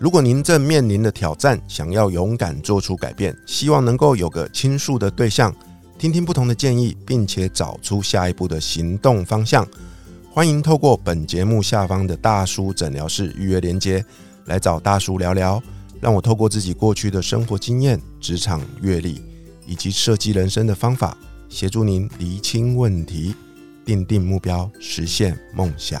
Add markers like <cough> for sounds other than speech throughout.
如果您正面临的挑战，想要勇敢做出改变，希望能够有个倾诉的对象，听听不同的建议，并且找出下一步的行动方向，欢迎透过本节目下方的大叔诊疗室预约连接来找大叔聊聊，让我透过自己过去的生活经验、职场阅历以及设计人生的方法，协助您厘清问题，定定目标，实现梦想。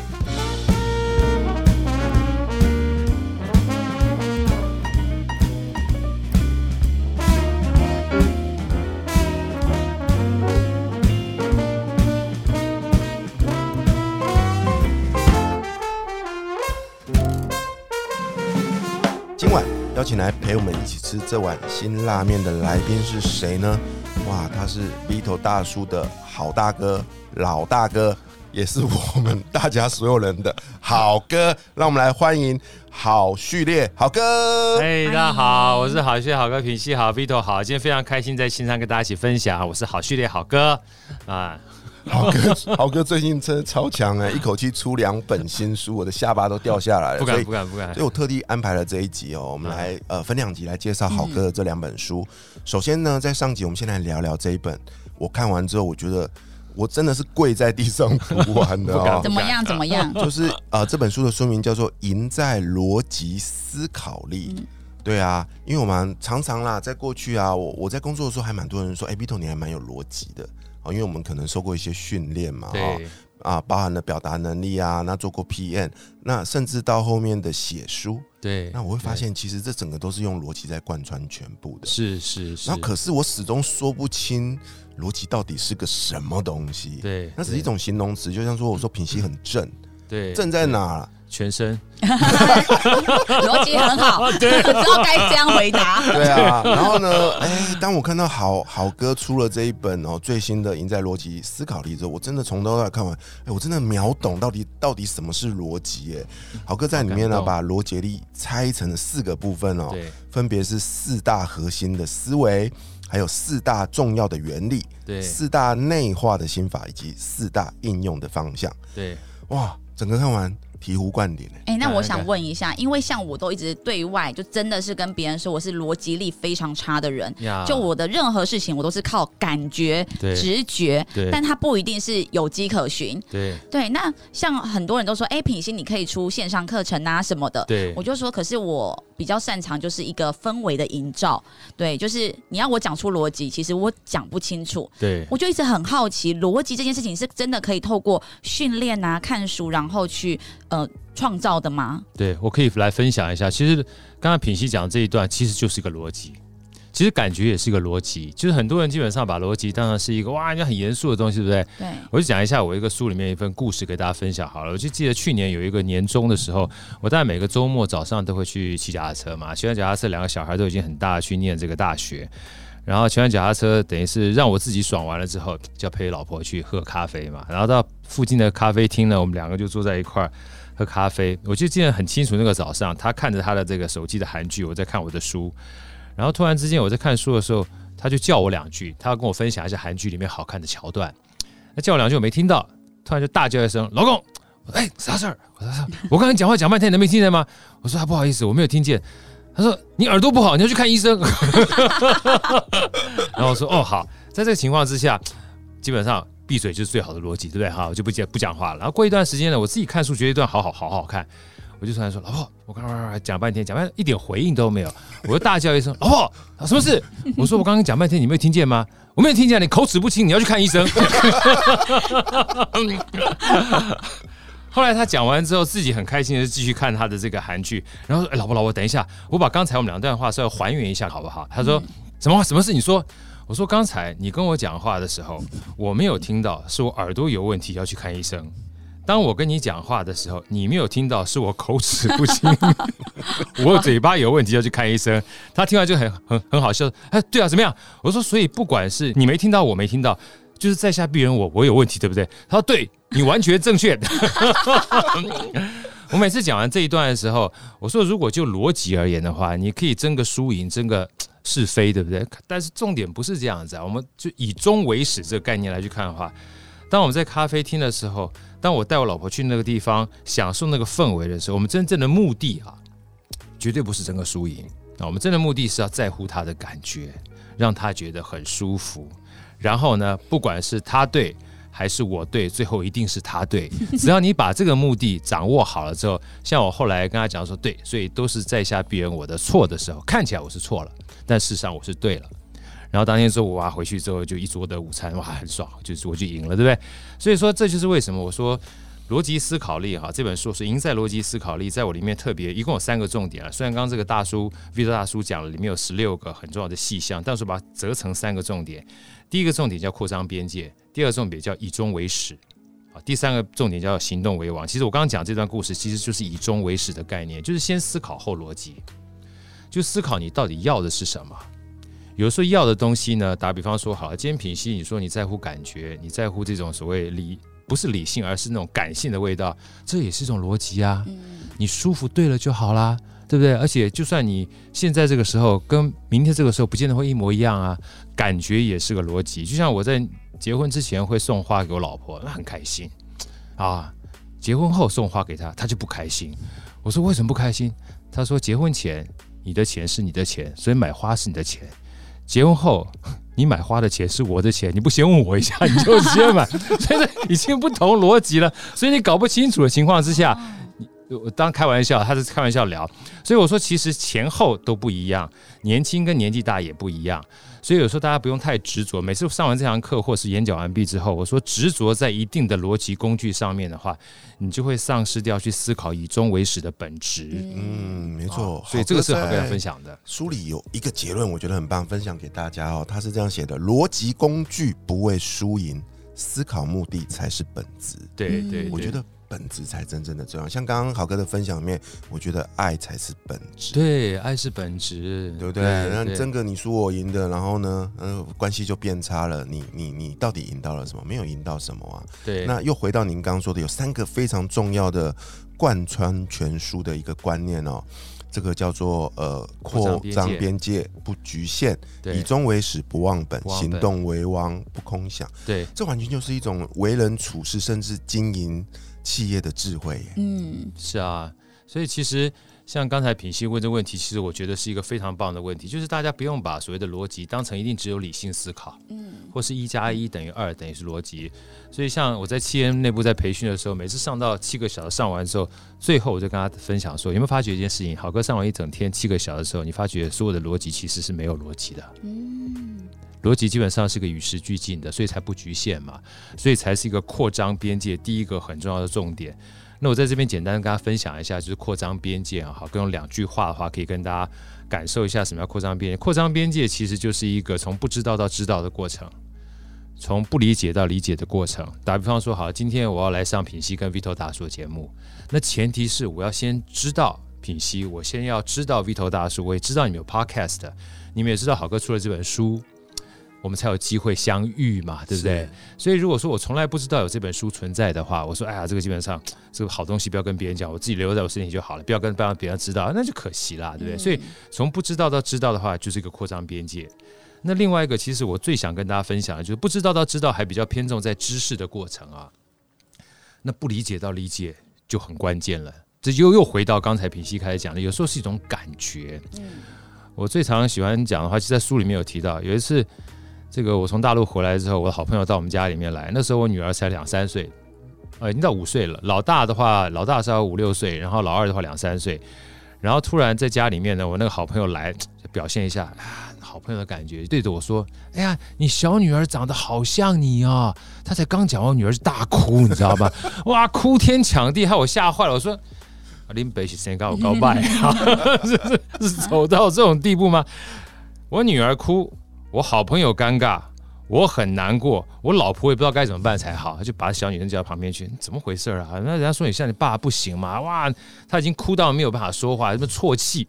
邀请来陪我们一起吃这碗辛辣面的来宾是谁呢？哇，他是 Vito 大叔的好大哥、老大哥，也是我们大家所有人的好哥。让我们来欢迎好序列好哥。嘿，大家好，我是好序列好哥品熙好 Vito 好，今天非常开心在线上跟大家一起分享，我是好序列好哥啊。<laughs> 好哥，豪哥最近真的超强哎，一口气出两本新书，我的下巴都掉下来了。不敢不敢不敢，所以我特地安排了这一集哦，我们来呃分两集来介绍豪哥的这两本书。首先呢，在上集我们先来聊聊这一本，我看完之后，我觉得我真的是跪在地上读完的哦。<laughs> 怎么样？怎么样？<laughs> 就是呃，这本书的书名叫做《赢在逻辑思考力》。对啊，因为我们常常啦，在过去啊，我我在工作的时候还蛮多人说，哎，Vito 你还蛮有逻辑的。哦，因为我们可能受过一些训练嘛，哈啊，包含了表达能力啊，那做过 PM，那甚至到后面的写书，对，那我会发现其实这整个都是用逻辑在贯穿全部的，是是是。那可是我始终说不清逻辑到底是个什么东西，对，那是一种形容词，就像说我说品析很正，对，正在哪？全身，<laughs> 逻辑很好，<laughs> 对，知道该这样回答。对啊，然后呢，哎，当我看到好好哥出了这一本哦最新的《赢在逻辑思考力》之后，我真的从头到尾看完，哎，我真的秒懂到底到底什么是逻辑。哎，好哥在里面呢，把逻辑力拆成了四个部分哦，分别是四大核心的思维，还有四大重要的原理，对，四大内化的心法，以及四大应用的方向。对，哇，整个看完。醍醐灌顶哎，那我想问一下，因为像我都一直对外就真的是跟别人说我是逻辑力非常差的人，就我的任何事情我都是靠感觉、直觉，但他不一定是有迹可循。对。对，那像很多人都说，哎，品心你可以出线上课程啊什么的，对，我就说，可是我比较擅长就是一个氛围的营造，对，就是你要我讲出逻辑，其实我讲不清楚，对，我就一直很好奇，逻辑这件事情是真的可以透过训练啊、看书，然后去。呃，创造的吗？对，我可以来分享一下。其实刚刚品熙讲这一段，其实就是一个逻辑。其实感觉也是一个逻辑。就是很多人基本上把逻辑当成是一个哇，人家很严肃的东西，对不对？对。我就讲一下我一个书里面一份故事给大家分享好了。我就记得去年有一个年终的时候，我大概每个周末早上都会去骑脚踏车嘛。骑完脚踏车，两个小孩都已经很大，去念这个大学。然后骑完脚踏车，等于是让我自己爽完了之后，就要陪老婆去喝咖啡嘛。然后到附近的咖啡厅呢，我们两个就坐在一块儿。喝咖啡，我就记得很清楚。那个早上，他看着他的这个手机的韩剧，我在看我的书。然后突然之间，我在看书的时候，他就叫我两句，他要跟我分享一下韩剧里面好看的桥段。那叫我两句我没听到，突然就大叫一声：“老公，哎，啥事儿？”我说：“我刚才讲话讲半天，你没听见吗？”我说：“不好意思，我没有听见。”他说：“你耳朵不好，你要去看医生。<laughs> ”然后 <laughs> 我说：“哦，好。”在这个情况之下，基本上。闭嘴就是最好的逻辑，对不对？好，我就不讲不讲话了。然后过一段时间呢，我自己看书觉得一段好好好好看，我就突然说：“老婆，我刚刚讲半天，讲半天一点回应都没有。”我就大叫一声：“ <laughs> 老婆，什么事？”我说：“我刚刚讲半天，你没有听见吗？我没有听见，你口齿不清，你要去看医生。” <laughs> 后来他讲完之后，自己很开心的继续看他的这个韩剧，然后说：“哎，老婆，老婆，等一下，我把刚才我们两段话稍微还原一下，好不好？”他说：“什么什么事？你说。”我说刚才你跟我讲话的时候，我没有听到，是我耳朵有问题要去看医生。当我跟你讲话的时候，你没有听到，是我口齿不清，<laughs> 我嘴巴有问题要去看医生。他听完就很很很好笑，哎，对啊，怎么样？我说，所以不管是你没听到，我没听到，就是在下鄙人我我有问题，对不对？他说，对你完全正确。<laughs> 我每次讲完这一段的时候，我说，如果就逻辑而言的话，你可以争个输赢，争个。是非，对不对？但是重点不是这样子啊，我们就以终为始这个概念来去看的话，当我们在咖啡厅的时候，当我带我老婆去那个地方享受那个氛围的时候，我们真正的目的啊，绝对不是争个输赢啊，我们真的目的是要在乎她的感觉，让她觉得很舒服。然后呢，不管是她对。还是我对，最后一定是他对。<laughs> 只要你把这个目的掌握好了之后，像我后来跟他讲说，对，所以都是在下必然我的错的时候，看起来我是错了，但事实上我是对了。然后当天中午啊回去之后，就一桌的午餐，哇，很爽，就是我就赢了，对不对？所以说这就是为什么我说逻辑思考力哈，这本书是赢在逻辑思考力，在我里面特别一共有三个重点啊。虽然刚刚这个大叔 V 大叔讲了，里面有十六个很重要的细项，但是把它折成三个重点。第一个重点叫扩张边界，第二个重点叫以终为始，啊，第三个重点叫行动为王。其实我刚刚讲这段故事，其实就是以终为始的概念，就是先思考后逻辑，就思考你到底要的是什么。有时候要的东西呢，打比方说，好了，今天品析，你说你在乎感觉，你在乎这种所谓理，不是理性，而是那种感性的味道，这也是一种逻辑啊。你舒服对了就好啦。对不对？而且就算你现在这个时候跟明天这个时候不见得会一模一样啊，感觉也是个逻辑。就像我在结婚之前会送花给我老婆，那很开心啊。结婚后送花给她，她就不开心。我说为什么不开心？她说结婚前你的钱是你的钱，所以买花是你的钱。结婚后你买花的钱是我的钱，你不先问我一下你就直接买，<laughs> 所以已经不同逻辑了。所以你搞不清楚的情况之下。我当开玩笑，他是开玩笑聊，所以我说其实前后都不一样，年轻跟年纪大也不一样，所以有时候大家不用太执着。每次上完这堂课或是演讲完毕之后，我说执着在一定的逻辑工具上面的话，你就会丧失掉去思考以终为始的本质。嗯，没错，所以这个是好跟大家分享的。书里有一个结论，我觉得很棒，分享给大家哦。他是这样写的：逻辑工具不为输赢，思考目的才是本质。对对，我觉得。本质才真正的重要，像刚刚好哥的分享里面，我觉得爱才是本质。对，爱是本质，对不对？那争个你输我赢的，然后呢，嗯，关系就变差了。你你你到底赢到了什么？没有赢到什么啊？对。那又回到您刚刚说的，有三个非常重要的贯穿全书的一个观念哦，这个叫做呃扩张边界不局限，以终为始不忘本，行动为王不空想。对，这完全就是一种为人处事，甚至经营。企业的智慧，嗯，是啊，所以其实像刚才品析问这问题，其实我觉得是一个非常棒的问题，就是大家不用把所谓的逻辑当成一定只有理性思考，嗯，或是一加一等于二等于是逻辑。所以像我在企业内部在培训的时候，每次上到七个小时上完之后，最后我就跟他分享说，有没有发觉一件事情？好哥上完一整天七个小时的时候，你发觉所有的逻辑其实是没有逻辑的，嗯。逻辑基本上是个与时俱进的，所以才不局限嘛，所以才是一个扩张边界第一个很重要的重点。那我在这边简单跟大家分享一下，就是扩张边界啊，好，跟用两句话的话，可以跟大家感受一下什么叫扩张边界。扩张边界其实就是一个从不知道到知道的过程，从不理解到理解的过程。打比方说，好，今天我要来上品西跟 Vito 大叔的节目，那前提是我要先知道品西，我先要知道 Vito 大叔，我也知道你们有 Podcast，你们也知道好哥出了这本书。我们才有机会相遇嘛，对不对？所以如果说我从来不知道有这本书存在的话，我说哎呀，这个基本上这个好东西不要跟别人讲，我自己留在我身体就好了，不要跟不让别人知道，那就可惜啦，对不对？所以从不知道到知道的话，就是一个扩张边界。那另外一个，其实我最想跟大家分享的就是不知道到知道还比较偏重在知识的过程啊。那不理解到理解就很关键了。这又又回到刚才平西开始讲的，有时候是一种感觉。嗯，我最常喜欢讲的话，就在书里面有提到，有一次。这个我从大陆回来之后，我的好朋友到我们家里面来。那时候我女儿才两三岁，呃，已经到五岁了。老大的话，老大是要五六岁，然后老二的话两三岁。然后突然在家里面呢，我那个好朋友来表现一下啊，好朋友的感觉，对着我说：“哎呀，你小女儿长得好像你哦！”他才刚讲，我女儿就大哭，你知道吧？<laughs> 哇，哭天抢地，害我吓坏了。我说：“林北是先告我告白啊，<laughs> 是是是走到这种地步吗？”我女儿哭。我好朋友尴尬，我很难过，我老婆也不知道该怎么办才好，就把小女生叫到旁边去，怎么回事啊？那人家说你像你爸不行嘛？哇，他已经哭到没有办法说话，什么啜泣，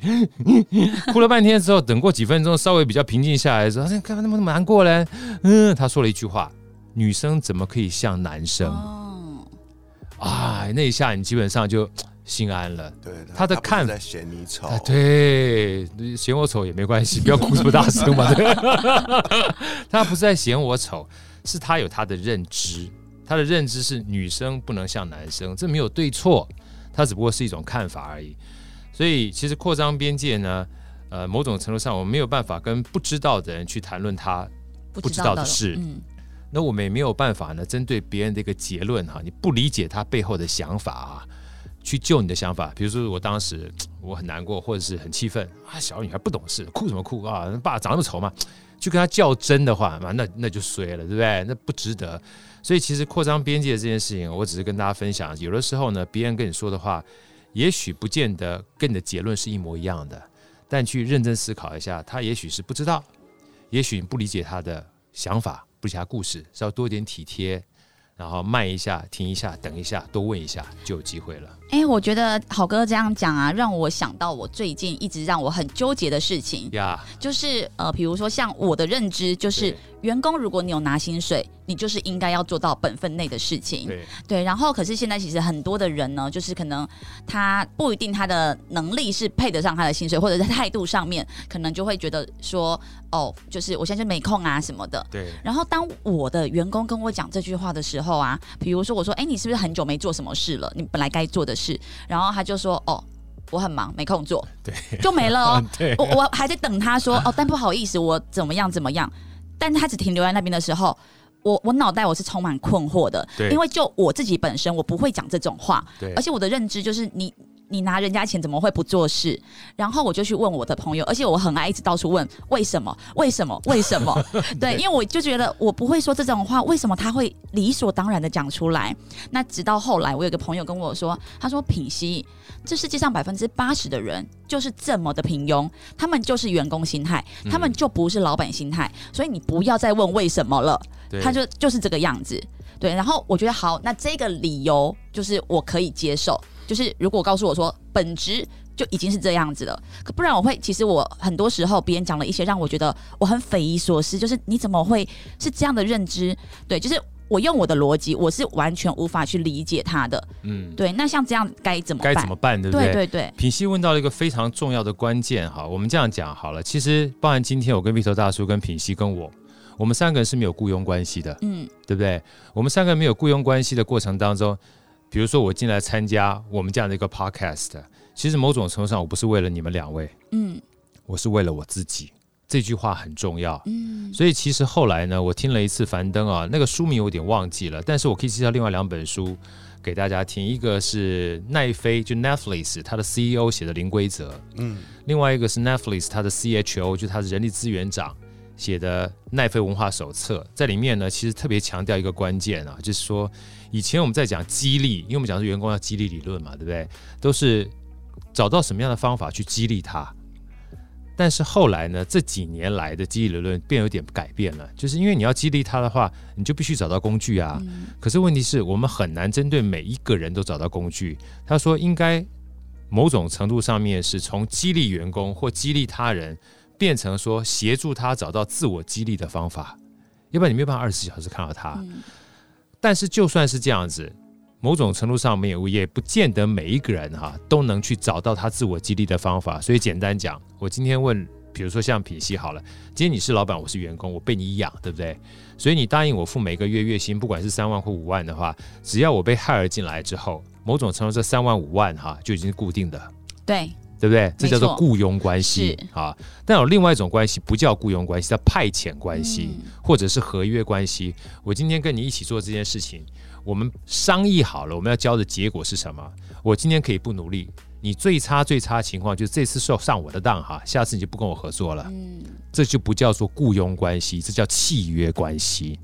哭了半天之后，等过几分钟稍微比较平静下来的时候，干嘛那么难过嘞？嗯，他说了一句话：女生怎么可以像男生？啊，那一下你基本上就心安了。对，他的看在嫌你丑，对，嫌我丑也没关系，不要哭这么大声嘛。<laughs> 他不是在嫌我丑，是他有他的认知，他的认知是女生不能像男生，这没有对错，他只不过是一种看法而已。所以其实扩张边界呢，呃，某种程度上我们没有办法跟不知道的人去谈论他不知道的事。那我们也没有办法呢，针对别人的一个结论哈，你不理解他背后的想法啊，去救你的想法。比如说我当时 <tsk> 我很难过，或者是很气愤啊，小女孩不懂事，哭什么哭啊？爸长那么丑嘛，去跟他较真的话，那那就衰了，对不对？那不值得。所以其实扩张边界这件事情，我只是跟大家分享，有的时候呢，别人跟你说的话，也许不见得跟你的结论是一模一样的，但去认真思考一下，他也许是不知道，也许你不理解他的想法。不加故事，是要多一点体贴，然后慢一下，停一下，等一下，多问一下，就有机会了。哎，我觉得好哥这样讲啊，让我想到我最近一直让我很纠结的事情呀，就是呃，比如说像我的认知就是。员工，如果你有拿薪水，你就是应该要做到本分内的事情。对对，然后可是现在其实很多的人呢，就是可能他不一定他的能力是配得上他的薪水，或者在态度上面，可能就会觉得说，哦，就是我现在就没空啊什么的。对。然后当我的员工跟我讲这句话的时候啊，比如说我说，哎，你是不是很久没做什么事了？你本来该做的事，然后他就说，哦，我很忙，没空做。对。就没了哦。<laughs> 对。我我还在等他说，哦，但不好意思，我怎么样怎么样。但他只停留在那边的时候，我我脑袋我是充满困惑的，因为就我自己本身，我不会讲这种话，而且我的认知就是你。你拿人家钱怎么会不做事？然后我就去问我的朋友，而且我很爱一直到处问为什么？为什么？为什么？<laughs> 对，因为我就觉得我不会说这种话，为什么他会理所当然的讲出来？那直到后来，我有个朋友跟我说，他说品熙，这世界上百分之八十的人就是这么的平庸，他们就是员工心态，他们就不是老板心态，所以你不要再问为什么了。他就就是这个样子。对，然后我觉得好，那这个理由就是我可以接受。就是如果告诉我说本质就已经是这样子了，可不然我会其实我很多时候别人讲了一些让我觉得我很匪夷所思，就是你怎么会是这样的认知？对，就是我用我的逻辑，我是完全无法去理解他的。嗯，对。那像这样该怎么该怎么办？对不对？对对。品析问到了一个非常重要的关键哈，我们这样讲好了。其实包含今天我跟蜜头大叔、跟品析、跟我，我们三个人是没有雇佣关系的。嗯，对不对？我们三个人没有雇佣关系的过程当中。比如说我进来参加我们这样的一个 podcast，其实某种程度上我不是为了你们两位，嗯，我是为了我自己。这句话很重要，嗯。所以其实后来呢，我听了一次樊登啊，那个书名我有点忘记了，但是我可以介绍另外两本书给大家听。一个是奈飞就 Netflix 它的 CEO 写的《零规则》，嗯。另外一个是 Netflix 它的 CHO 就它的人力资源长写的《奈飞文化手册》，在里面呢，其实特别强调一个关键啊，就是说。以前我们在讲激励，因为我们讲是员工要激励理论嘛，对不对？都是找到什么样的方法去激励他。但是后来呢，这几年来的激励理论变有点改变了，就是因为你要激励他的话，你就必须找到工具啊。可是问题是我们很难针对每一个人都找到工具。他说应该某种程度上面是从激励员工或激励他人，变成说协助他找到自我激励的方法，要不然你没有办法二十四小时看到他。但是就算是这样子，某种程度上面也不见得每一个人哈都能去找到他自我激励的方法。所以简单讲，我今天问，比如说像品析好了，今天你是老板，我是员工，我被你养，对不对？所以你答应我付每个月月薪，不管是三万或五万的话，只要我被害了进来之后，某种程度这三万五万哈就已经固定的。对。对不对？这叫做雇佣关系啊。但有另外一种关系，不叫雇佣关系，叫派遣关系，或者是合约关系。我今天跟你一起做这件事情，我们商议好了，我们要交的结果是什么？我今天可以不努力，你最差最差情况就是这次受上我的当哈，下次你就不跟我合作了。嗯，这就不叫做雇佣关系，这叫契约关系。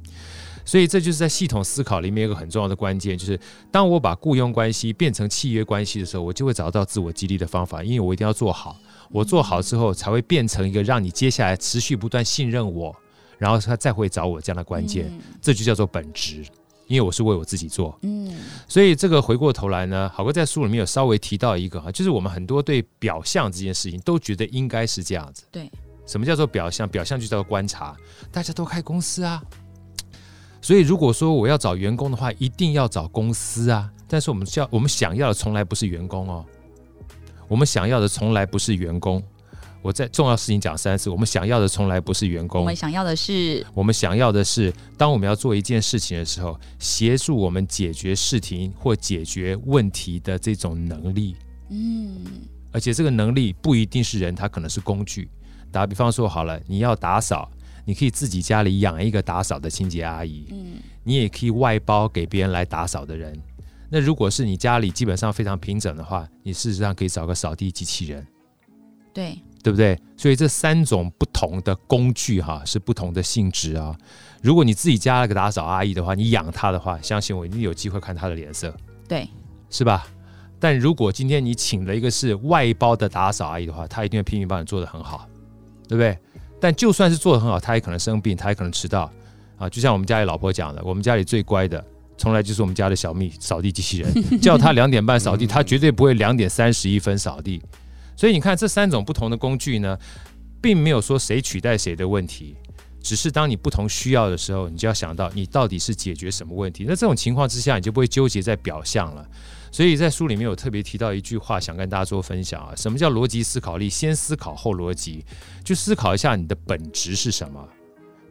所以这就是在系统思考里面一个很重要的关键，就是当我把雇佣关系变成契约关系的时候，我就会找到自我激励的方法，因为我一定要做好，我做好之后才会变成一个让你接下来持续不断信任我，然后他再会找我这样的关键，这就叫做本质，因为我是为我自己做。嗯，所以这个回过头来呢，好哥在书里面有稍微提到一个哈，就是我们很多对表象这件事情都觉得应该是这样子。对，什么叫做表象？表象就叫做观察，大家都开公司啊。所以，如果说我要找员工的话，一定要找公司啊，但是我们叫我们想要的从来不是员工哦，我们想要的从来不是员工。我在重要事情讲三次，我们想要的从来不是员工，我们想要的是，我们想要的是，当我们要做一件事情的时候，协助我们解决事情或解决问题的这种能力。嗯，而且这个能力不一定是人，它可能是工具。打比方说好了，你要打扫，你可以自己家里养一个打扫的清洁阿姨，嗯，你也可以外包给别人来打扫的人。那如果是你家里基本上非常平整的话，你事实上可以找个扫地机器人，对，对不对？所以这三种不同的工具哈是不同的性质啊。如果你自己加了个打扫阿姨的话，你养她的话，相信我一定有机会看她的脸色，对，是吧？但如果今天你请了一个是外包的打扫阿姨的话，她一定会拼命帮你做的很好。对不对？但就算是做的很好，他也可能生病，他也可能迟到啊。就像我们家里老婆讲的，我们家里最乖的，从来就是我们家的小蜜扫地机器人，<laughs> 叫他两点半扫地，他绝对不会两点三十一分扫地。所以你看，这三种不同的工具呢，并没有说谁取代谁的问题，只是当你不同需要的时候，你就要想到你到底是解决什么问题。那这种情况之下，你就不会纠结在表象了。所以在书里面有特别提到一句话，想跟大家做分享啊。什么叫逻辑思考力？先思考后逻辑，就思考一下你的本质是什么。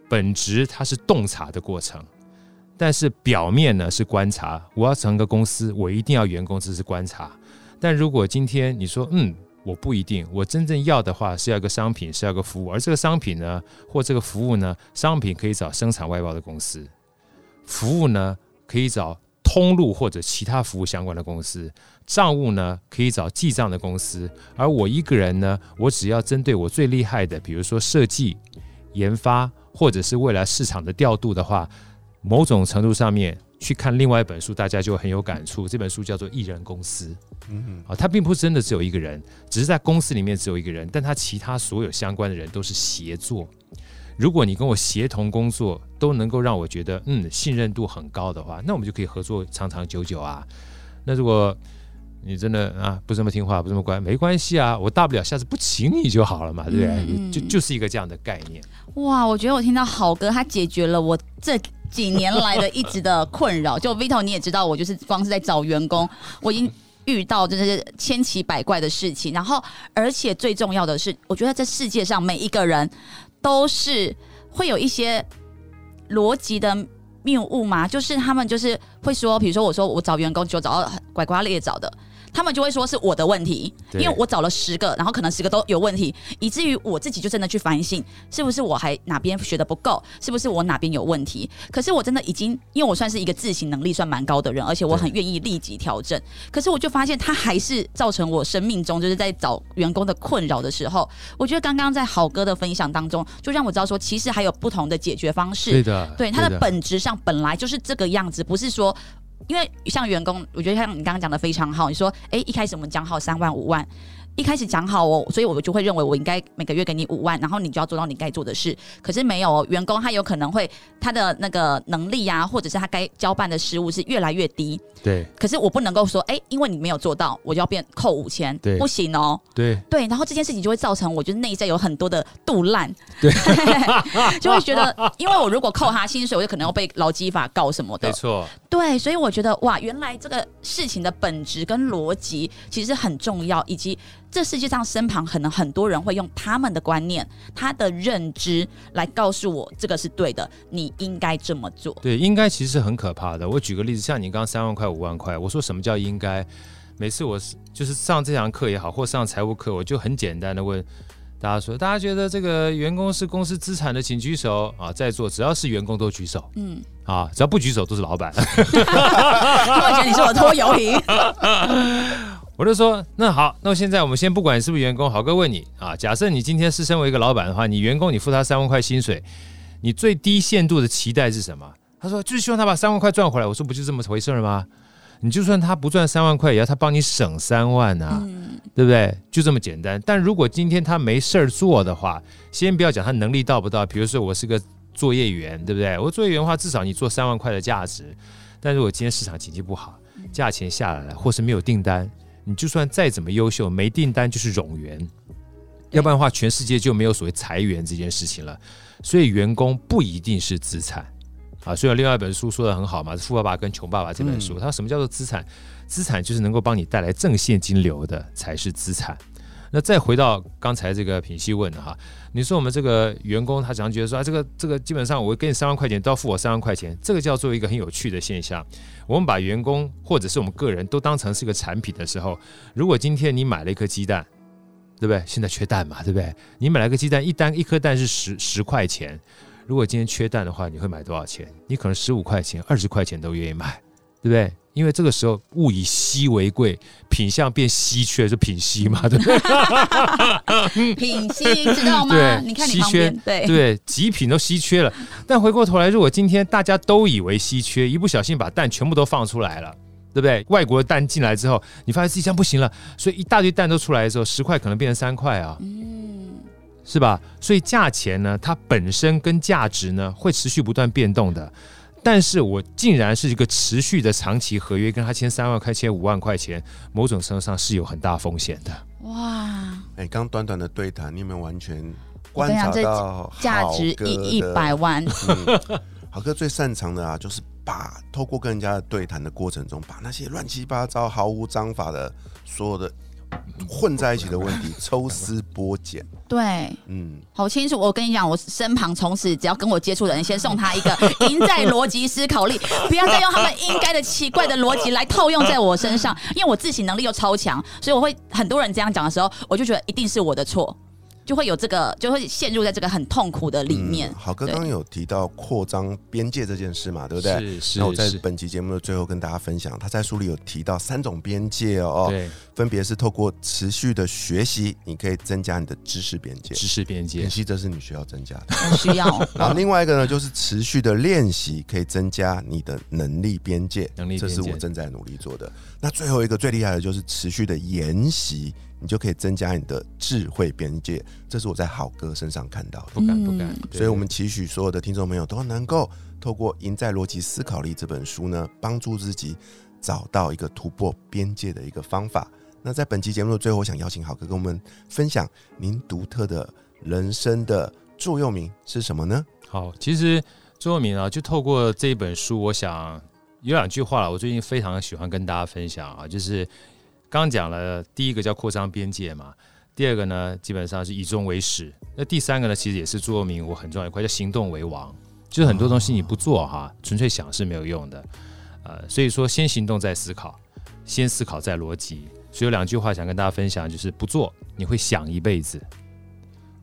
本质它是洞察的过程，但是表面呢是观察。我要成个公司，我一定要员工这是观察。但如果今天你说，嗯，我不一定，我真正要的话是要一个商品，是要个服务，而这个商品呢，或这个服务呢，商品可以找生产外包的公司，服务呢可以找。通路或者其他服务相关的公司，账务呢可以找记账的公司，而我一个人呢，我只要针对我最厉害的，比如说设计、研发，或者是未来市场的调度的话，某种程度上面去看另外一本书，大家就很有感触。这本书叫做《艺人公司》，嗯嗯，啊，它并不是真的只有一个人，只是在公司里面只有一个人，但他其他所有相关的人都是协作。如果你跟我协同工作都能够让我觉得嗯信任度很高的话，那我们就可以合作长长久久啊。那如果你真的啊不这么听话不这么乖，没关系啊，我大不了下次不请你就好了嘛，对不对？就就是一个这样的概念。哇，我觉得我听到好哥他解决了我这几年来的一直的困扰。就 Vito 你也知道，我就是光是在找员工，我已经遇到真的是千奇百怪的事情。然后而且最重要的是，我觉得这世界上每一个人。都是会有一些逻辑的谬误嘛，就是他们就是会说，比如说我说我找员工就找到拐瓜裂枣的。他们就会说是我的问题，因为我找了十个，然后可能十个都有问题，以至于我自己就真的去反省，是不是我还哪边学的不够，是不是我哪边有问题？可是我真的已经，因为我算是一个自省能力算蛮高的人，而且我很愿意立即调整。可是我就发现，他还是造成我生命中就是在找员工的困扰的时候，我觉得刚刚在好哥的分享当中，就让我知道说，其实还有不同的解决方式。对的，对它的本质上本来就是这个样子，不是说。因为像员工，我觉得像你刚刚讲的非常好。你说，哎，一开始我们讲好三万五万。一开始讲好哦，所以我就会认为我应该每个月给你五万，然后你就要做到你该做的事。可是没有员工，他有可能会他的那个能力呀，或者是他该交办的事务是越来越低。对。可是我不能够说，哎，因为你没有做到，我就要变扣五千。对。不行哦。对。对。然后这件事情就会造成我觉得内在有很多的肚烂。对。<laughs> 就会觉得，因为我如果扣他薪水，我就可能要被劳基法告什么的。没错。对，所以我觉得哇，原来这个事情的本质跟逻辑其实很重要，以及。这世界上身旁可能很多人会用他们的观念、他的认知来告诉我这个是对的，你应该这么做。对，应该其实是很可怕的。我举个例子，像你刚刚三万块、五万块，我说什么叫应该？每次我就是上这堂课也好，或上财务课，我就很简单的问大家说：大家觉得这个员工是公司资产的，请举手啊！在座只要是员工都举手。嗯，啊，只要不举手都是老板。我觉得你是我拖油瓶。<laughs> 我就说，那好，那现在我们先不管是不是员工，好哥问你啊，假设你今天是身为一个老板的话，你员工你付他三万块薪水，你最低限度的期待是什么？他说就是希望他把三万块赚回来。我说不就这么回事吗？你就算他不赚三万块，也要他帮你省三万呐，对不对？就这么简单。但如果今天他没事儿做的话，先不要讲他能力到不到，比如说我是个作业员，对不对？我作业员的话，至少你做三万块的价值。但如果今天市场经济不好，价钱下来了，或是没有订单。你就算再怎么优秀，没订单就是冗员，要不然的话，全世界就没有所谓裁员这件事情了。所以员工不一定是资产啊。所以另外一本书说的很好嘛，《富爸爸跟穷爸爸》这本书，他说什么叫做资产？资产就是能够帮你带来正现金流的才是资产。那再回到刚才这个品析问的哈，你说我们这个员工他常觉得说啊，这个这个基本上我给你三万块钱都要付我三万块钱，这个叫做一个很有趣的现象。我们把员工或者是我们个人都当成是个产品的时候，如果今天你买了一颗鸡蛋，对不对？现在缺蛋嘛，对不对？你买了个鸡蛋，一单一颗蛋是十十块钱，如果今天缺蛋的话，你会买多少钱？你可能十五块钱、二十块钱都愿意买，对不对？因为这个时候物以稀为贵，品相变稀缺，就品稀嘛，<laughs> 对不对？品稀知道吗？对，你看你旁边，对对，极品都稀缺了。但回过头来，如果今天大家都以为稀缺，一不小心把蛋全部都放出来了，对不对？外国的蛋进来之后，你发现自己这样不行了，所以一大堆蛋都出来的时候，十块可能变成三块啊，嗯，是吧？所以价钱呢，它本身跟价值呢，会持续不断变动的。但是我竟然是一个持续的长期合约，跟他签三万块、签五万块钱，某种程度上是有很大风险的。哇！哎，刚短短的对谈，你有没有完全观察到价值一一百万？好哥最擅长的啊，就是把透过跟人家的对谈的过程中，把那些乱七八糟、毫无章法的所有的。混在一起的问题，抽丝剥茧。对，嗯，好清楚。我跟你讲，我身旁从此只要跟我接触的人，先送他一个赢在逻辑思考力，<laughs> 不要再用他们应该的奇怪的逻辑来套用在我身上，因为我自省能力又超强，所以我会很多人这样讲的时候，我就觉得一定是我的错。就会有这个，就会陷入在这个很痛苦的里面。好哥刚刚有提到扩张边界这件事嘛，对不对？是是。那我在本期节目的最后跟大家分享，他在书里有提到三种边界哦，对，分别是透过持续的学习，你可以增加你的知识边界，知识边界，练习这是你需要增加的，<laughs> 需要。<laughs> 然后另外一个呢，就是持续的练习可以增加你的能力边界，能力，这是我正在努力做的。那最后一个最厉害的就是持续的研习。你就可以增加你的智慧边界，这是我在好哥身上看到的。不敢不敢，所以我们期许所有的听众朋友都能够透过《赢在逻辑思考力》这本书呢，帮助自己找到一个突破边界的一个方法。那在本期节目的最后，我想邀请好哥跟我们分享您独特的人生的座右铭是什么呢？好，其实座右铭啊，就透过这一本书，我想有两句话了，我最近非常喜欢跟大家分享啊，就是。刚讲了第一个叫扩张边界嘛，第二个呢基本上是以终为始，那第三个呢其实也是座右铭，我很重要一块叫行动为王，就是很多东西你不做哈，纯粹想是没有用的，呃，所以说先行动再思考，先思考再逻辑，所以有两句话想跟大家分享，就是不做你会想一辈子。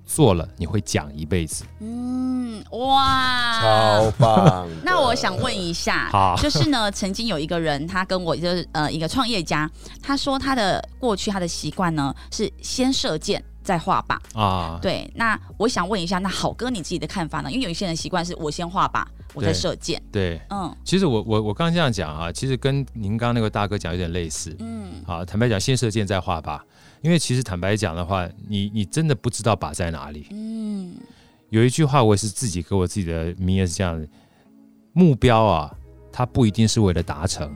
做了你会讲一辈子，嗯，哇，超棒！那我想问一下，就是呢，曾经有一个人，他跟我就是呃一个创业家，他说他的过去他的习惯呢是先射箭再画靶啊。对，那我想问一下，那好哥你自己的看法呢？因为有一些人习惯是我先画靶，我再射箭。对，嗯，其实我我我刚刚这样讲啊，其实跟您刚刚那个大哥讲有点类似。嗯，好，坦白讲，先射箭再画靶。因为其实坦白讲的话，你你真的不知道靶在哪里。嗯，有一句话我也是自己给我自己的名言是这样的：目标啊，它不一定是为了达成，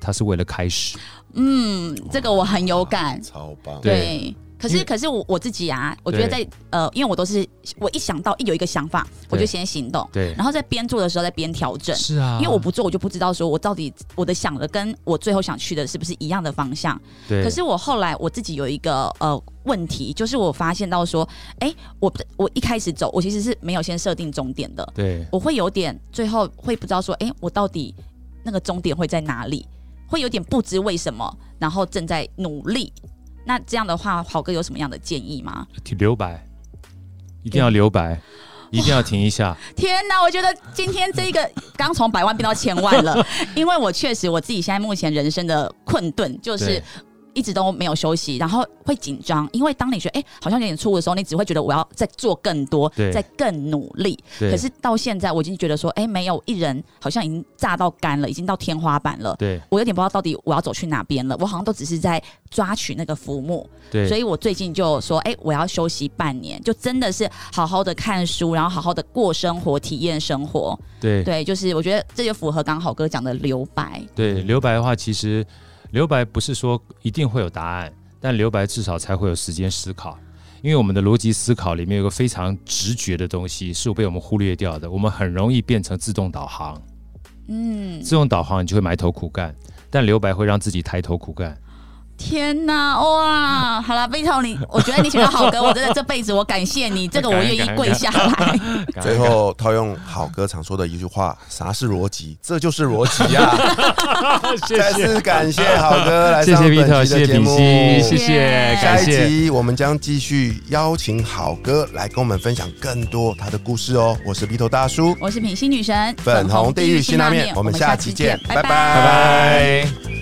它是为了开始。嗯，这个我很有感，超棒。对。可是，可是我我自己啊，我觉得在呃，因为我都是我一想到一有一个想法，我就先行动，对，然后在边做的时候再边调整，是啊，因为我不做，我就不知道说我到底我的想的跟我最后想去的是不是一样的方向。对。可是我后来我自己有一个呃问题，就是我发现到说，哎，我我一开始走，我其实是没有先设定终点的，对，我会有点最后会不知道说，哎，我到底那个终点会在哪里，会有点不知为什么，然后正在努力。那这样的话，豪哥有什么样的建议吗？留白，一定要留白，一定要停一下。<laughs> 天哪，我觉得今天这个刚从百万变到千万了，<laughs> 因为我确实我自己现在目前人生的困顿就是。一直都没有休息，然后会紧张，因为当你觉得哎好像有点错误的时候，你只会觉得我要再做更多，再更努力。可是到现在，我已经觉得说，哎，没有一人好像已经炸到干了，已经到天花板了。对，我有点不知道到底我要走去哪边了。我好像都只是在抓取那个浮木。对，所以我最近就说，哎，我要休息半年，就真的是好好的看书，然后好好的过生活，体验生活。对，对，就是我觉得这就符合刚好哥讲的留白。对，留白的话，其实。留白不是说一定会有答案，但留白至少才会有时间思考。因为我们的逻辑思考里面有个非常直觉的东西是被我们忽略掉的，我们很容易变成自动导航。嗯，自动导航你就会埋头苦干，但留白会让自己抬头苦干。天呐，哇！好了，贝头，你我觉得你选到好歌，<laughs> 我真的这辈子我感谢你，这个我愿意跪下来。<laughs> 最后套用好歌常说的一句话：啥是逻辑？这就是逻辑呀！<laughs> 再次感谢好哥来上本期的节目，谢谢。下一集我们将继续邀请好哥来跟我们分享更多他的故事哦。我是鼻头大叔，我是品心女神，粉红地狱辛拉面，我们下期见，拜拜拜拜。